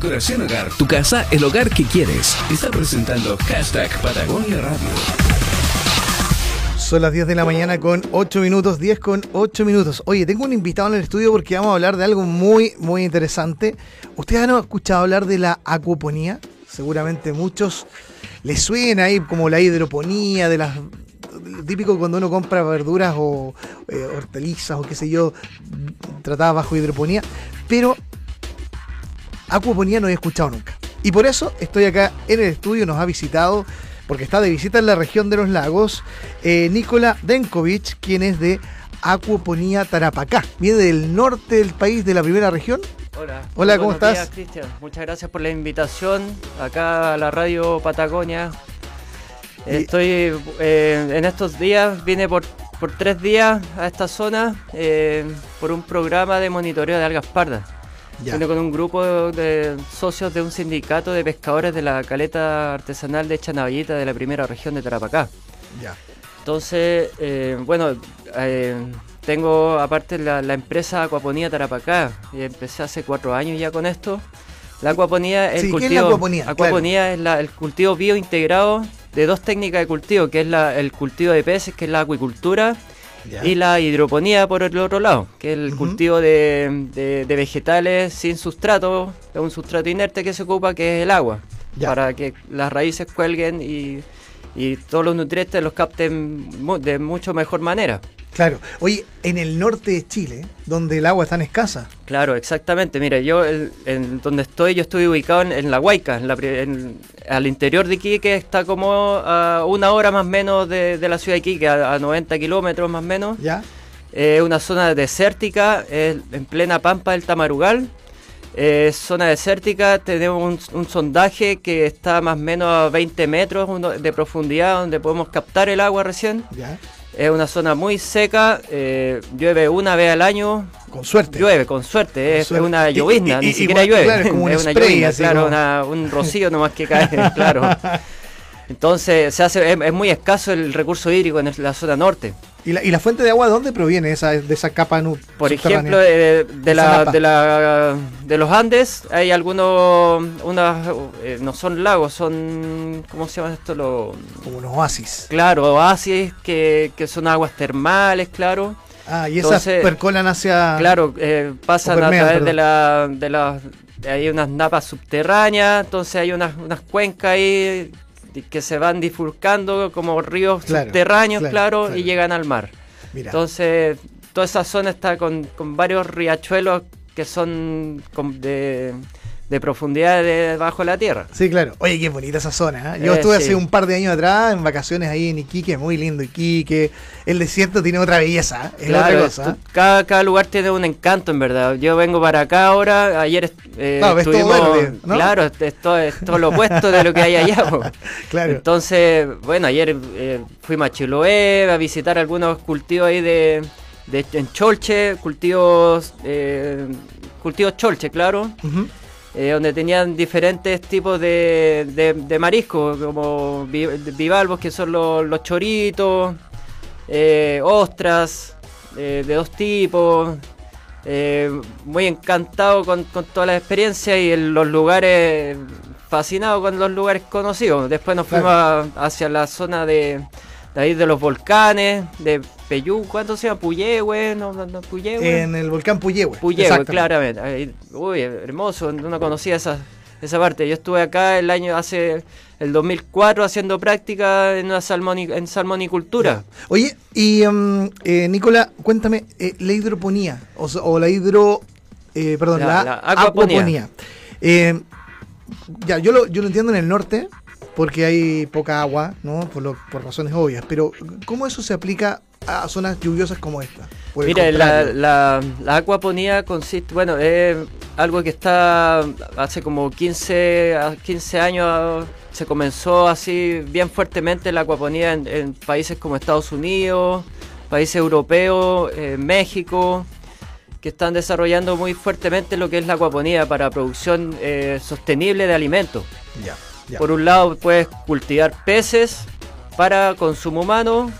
Decoración Hogar, tu casa, el hogar que quieres. Está presentando hashtag Patagonia Radio. Son las 10 de la mañana con 8 minutos, 10 con 8 minutos. Oye, tengo un invitado en el estudio porque vamos a hablar de algo muy, muy interesante. ¿Ustedes han escuchado hablar de la acuaponía? Seguramente muchos les suena ahí como la hidroponía, de las típico cuando uno compra verduras o eh, hortalizas o qué sé yo, tratadas bajo hidroponía, pero acuaponía no he escuchado nunca. Y por eso estoy acá en el estudio, nos ha visitado, porque está de visita en la región de los lagos, eh, Nicola Denkovic, quien es de Acuaponía Tarapacá. Viene del norte del país, de la primera región. Hola. Hola, ¿cómo estás? Cristian. Muchas gracias por la invitación acá a la radio Patagonia. Estoy eh, en estos días, vine por, por tres días a esta zona eh, por un programa de monitoreo de algas pardas. Vine con un grupo de socios de un sindicato de pescadores de la caleta artesanal de Chanavallita de la primera región de Tarapacá. Ya. Entonces, eh, bueno, tengo aparte la, empresa Acuaponía Tarapacá, y empecé hace cuatro años ya con esto. La acuaponía es el cultivo. es la acuaponía? Acuaponía es el cultivo biointegrado de dos técnicas de cultivo, que es el cultivo de peces, que es la acuicultura, y la hidroponía por el otro lado, que es el cultivo de, vegetales sin sustrato, es un sustrato inerte que se ocupa, que es el agua, para que las raíces cuelguen y, y todos los nutrientes los capten de mucho mejor manera. Claro. Oye, en el norte de Chile, donde el agua es tan escasa. Claro, exactamente. Mira, yo en donde estoy, yo estoy ubicado en, La Huayca, en al interior de Iquique, está como a una hora más o menos de, la ciudad de Iquique, a, 90 kilómetros más o menos. Ya. Es una zona desértica, en plena pampa del Tamarugal. Es zona desértica, tenemos un, sondaje que está más o menos a 20 metros de profundidad, donde podemos captar el agua recién. Ya. Es una zona muy seca, eh, llueve una vez al año. Con suerte. Llueve, con suerte, es, una llovizna, ni siquiera llueve. es una llovizna, claro, un rocío nomás que cae, claro. Entonces se hace, es, muy escaso el recurso hídrico en la zona norte. ¿Y la, y la fuente de agua de dónde proviene esa, de esa capa Por ejemplo, eh, de, la, de, la, de los Andes hay algunos, unas, eh, no son lagos, son, ¿cómo se llama esto? Lo, Como unos oasis. Claro, oasis que, que son aguas termales, claro. Ah, y esas percolan hacia... Claro, eh, pasan a través de la, de la... Hay unas napas subterráneas, entonces hay unas, unas cuencas ahí que se van difurcando como ríos subterráneos, claro, y llegan al mar. Entonces, toda esa zona está con, con varios riachuelos que son de de profundidad debajo de la tierra. Sí, claro. Oye, qué bonita esa zona. ¿eh? Yo eh, estuve hace un par de años atrás en vacaciones ahí en Iquique, muy lindo Iquique. El desierto tiene otra belleza, ¿eh? es otra cosa. Cada, cada lugar tiene un encanto, en verdad. Yo vengo para acá ahora, ayer eh, estuvimos, Claro, esto es todo lo opuesto de lo que hay allá. claro. Entonces, bueno, ayer fuimos a Chiloé a visitar algunos cultivos ahí de, de en Cholche, cultivos, cultivos Cholche, claro. Eh, donde tenían diferentes tipos de, de, mariscos, como bivalvos, que son los, choritos, eh, ostras, eh, de dos tipos. muy encantado con, con toda la experiencia y en los lugares, fascinado con los lugares conocidos. Después nos fuimos hacia la zona de, de ahí de los volcanes, de Peyú, ¿cuánto se llama? Puyehue, no, no, Puyehue. En el volcán Puyehue. Puyehue, claramente. Uy, hermoso, no conocía esa, esa parte. Yo estuve acá el año, hace el 2004 haciendo práctica en una en salmonicultura. Oye, y um, eh, Nicola, cuéntame, eh, la hidroponía, o, la hidro, eh, perdón, la, la, eh, ya, yo lo, yo lo entiendo en el norte, porque hay poca agua, ¿no? Por, por razones obvias. Pero, ¿cómo eso se aplica a zonas lluviosas como esta? Mira, la, la, la, acuaponía consiste, bueno, es algo que está hace como 15, 15 años, se comenzó así bien fuertemente la acuaponía en, países como Estados Unidos, países europeos, eh, México, que están desarrollando muy fuertemente lo que es la acuaponía para producción eh, sostenible de alimentos. Ya. Por un lado puedes cultivar peces para consumo humano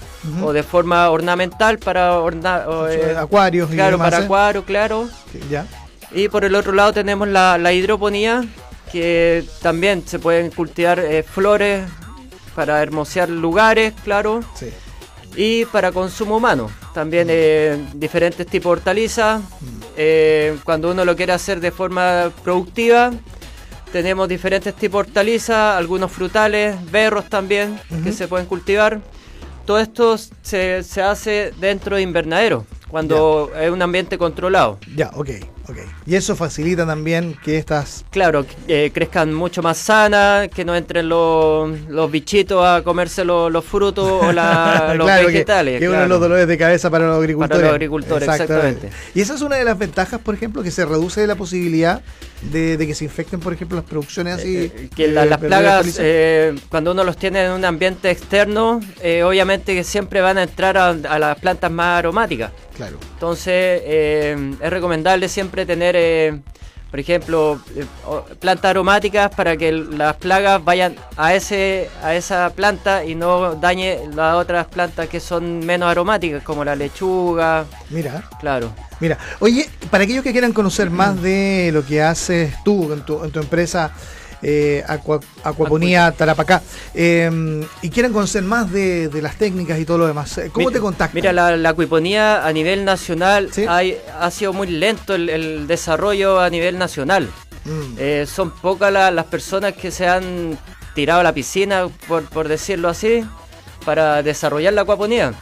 o de forma ornamental para orna eh, acuarios claro para ¿eh? acuarios claro ya y por el otro lado tenemos la, hidroponía que también se pueden cultivar eh, flores para hermosear lugares, claro. Sí. Y para consumo humano. También eh, diferentes tipos de hortalizas. Mm. Cuando uno lo quiere hacer de forma productiva, tenemos diferentes tipos de hortalizas, algunos frutales, berros también, que se pueden cultivar. Todo esto se, se hace dentro de invernadero, cuando es un ambiente controlado. Ya, ok, ok. Y eso facilita también que estas... Claro, eh, crezcan mucho más sanas, que no entren los, los bichitos a comerse los, los frutos o la- los Claro, que- vegetales. Que, uno de los dolores de cabeza para los agricultores. los agricultores, exactamente. Y esa es una de las ventajas, por ejemplo, que se reduce la posibilidad de, de que se infecten, por ejemplo, las producciones así. Eh, que la- las plagas, eh, cuando uno los tiene en un ambiente externo, eh, obviamente que siempre van a entrar a, a las plantas más aromáticas. Claro. Entonces, eh, es recomendable siempre tener, eh, por ejemplo, eh, plantas aromáticas para que las plagas vayan a, ese, a esa planta y no dañe las otras plantas que son menos aromáticas, como la lechuga, Mira. claro. Mira, oye, para aquellos que quieran conocer más de lo que haces tú en tu, en tu empresa eh, Aqua- Aquaponía Tarapacá eh, y quieran conocer más de, de las técnicas y todo lo demás, eh, ¿cómo Mira- te contactan? Mira, la, la acuiponía a nivel nacional Sí. hay- ha sido muy lento el, el desarrollo a nivel nacional. Mm, Eh, son pocas la- las personas que se han tirado a la piscina, por, por decirlo así, para desarrollar la acuaponía.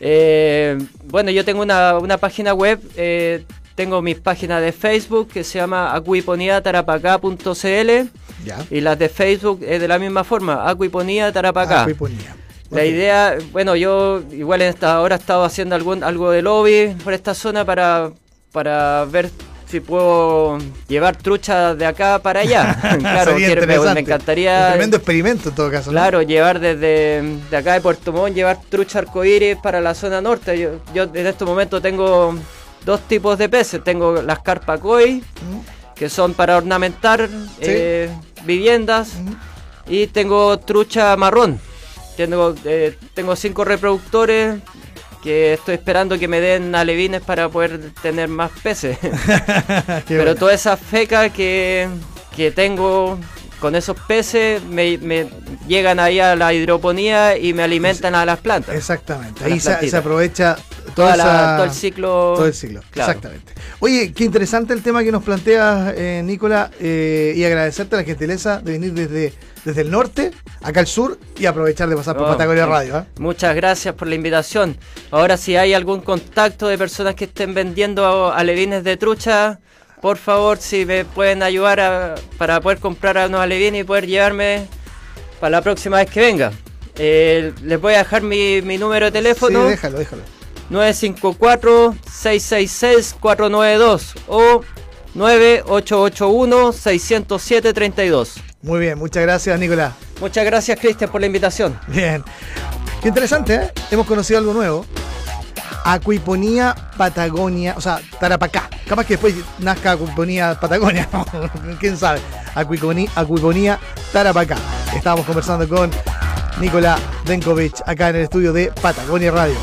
Eh, bueno, yo tengo una, una página web, eh, tengo mis páginas de Facebook que se llama acuiponiatarapacá.cl ya. y las de Facebook es de la misma forma, Acuiponía Tarapacá. Acuiponía. La idea, bueno, yo igual en esta hora he estado haciendo algún, algo de lobby por esta zona para, para ver si puedo llevar trucha de acá para allá. claro, quiero- me, me Un encantaría, tremendo experimento en todo caso. ¿no? claro, llevar desde de acá de Puerto Montt, llevar trucha arcoíris para la zona norte. Yo, yo en este momento tengo dos tipos de peces. Tengo las carpa koi, Mm, que son para ornamentar eh, viviendas. Y tengo trucha marrón. Tengo, eh, tengo cinco reproductores que estoy esperando que me den alevines para poder tener más peces. Pero bueno. toda esa feca que, que tengo con esos peces me, me llegan ahí a la hidroponía y me alimentan a las plantas. Exactamente. Ahí se aprovecha Toda toda la- esa- todo el ciclo. todo el ciclo. Claro. Exactamente. Oye, qué interesante el tema que nos planteas, eh, Nicola, eh, y agradecerte la gentileza de venir desde, desde el norte, acá al sur, y aprovechar de pasar por No, Patagonia. Radio. ¿eh? Muchas gracias por la invitación. Ahora, si hay algún contacto de personas que estén vendiendo alevines de trucha, por favor, si me pueden ayudar a- para poder comprar unos alevines y poder llevarme para la próxima vez que venga. Eh, les voy a dejar mi, mi número de teléfono. Sí, déjalo, déjalo. 954-666-492 o 9881-607-32. Muy bien, muchas gracias, Nicola. Muchas gracias, Cristian, por la invitación. Bien. Qué interesante, ¿eh? Hemos conocido algo nuevo. Acuiponía Patagonia, o sea, Tarapacá. Capaz que después nazca Acuiponía Patagonia, quién sabe. Acuiponía, Acuiponía Tarapacá. Estábamos conversando con Nicola Denkovic acá en el estudio de Patagonia Radio.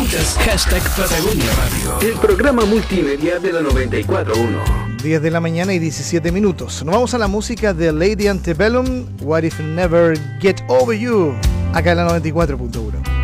Escuchas hashtag Patagonia Radio. El programa multimedia de la 941. 10 de la mañana y 17 minutos. Nos vamos a la música de Lady Antebellum, What If Never Get Over You, acá en la 94.1.